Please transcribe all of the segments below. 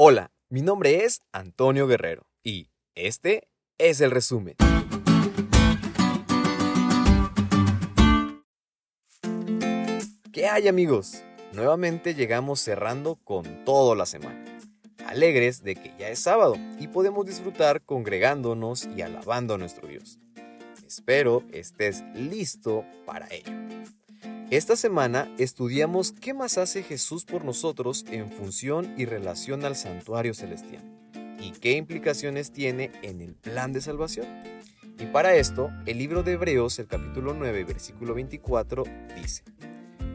Hola, mi nombre es Antonio Guerrero y este es el resumen. ¿Qué hay amigos? Nuevamente llegamos cerrando con toda la semana. Alegres de que ya es sábado y podemos disfrutar congregándonos y alabando a nuestro Dios. Espero estés listo para ello. Esta semana estudiamos qué más hace Jesús por nosotros en función y relación al santuario celestial y qué implicaciones tiene en el plan de salvación. Y para esto, el libro de Hebreos, el capítulo 9, versículo 24, dice,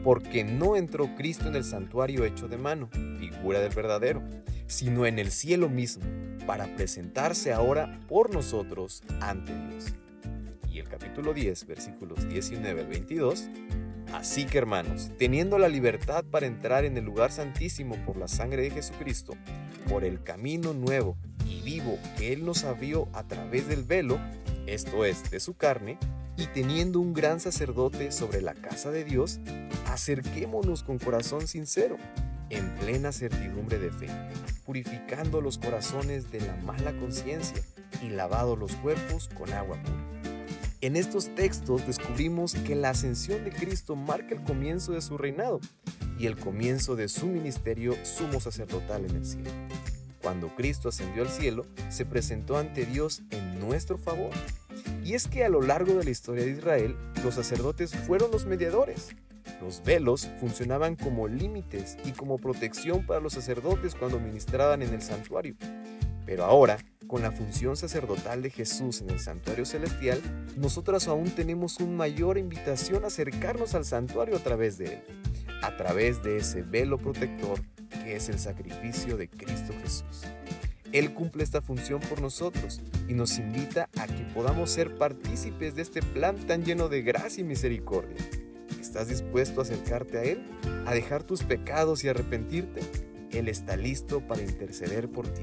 Porque no entró Cristo en el santuario hecho de mano, figura del verdadero, sino en el cielo mismo, para presentarse ahora por nosotros ante Dios. Y el capítulo 10, versículos 19 al 22, Así que hermanos, teniendo la libertad para entrar en el lugar santísimo por la sangre de Jesucristo, por el camino nuevo y vivo que Él nos abrió a través del velo, esto es, de su carne, y teniendo un gran sacerdote sobre la casa de Dios, acerquémonos con corazón sincero, en plena certidumbre de fe, purificando los corazones de la mala conciencia y lavado los cuerpos con agua pura. En estos textos descubrimos que la ascensión de Cristo marca el comienzo de su reinado y el comienzo de su ministerio sumo sacerdotal en el cielo. Cuando Cristo ascendió al cielo, se presentó ante Dios en nuestro favor. Y es que a lo largo de la historia de Israel, los sacerdotes fueron los mediadores. Los velos funcionaban como límites y como protección para los sacerdotes cuando ministraban en el santuario. Pero ahora, con la función sacerdotal de Jesús en el santuario celestial, nosotros aún tenemos una mayor invitación a acercarnos al santuario a través de él, a través de ese velo protector que es el sacrificio de Cristo Jesús. Él cumple esta función por nosotros y nos invita a que podamos ser partícipes de este plan tan lleno de gracia y misericordia. ¿Estás dispuesto a acercarte a Él, a dejar tus pecados y arrepentirte? Él está listo para interceder por ti.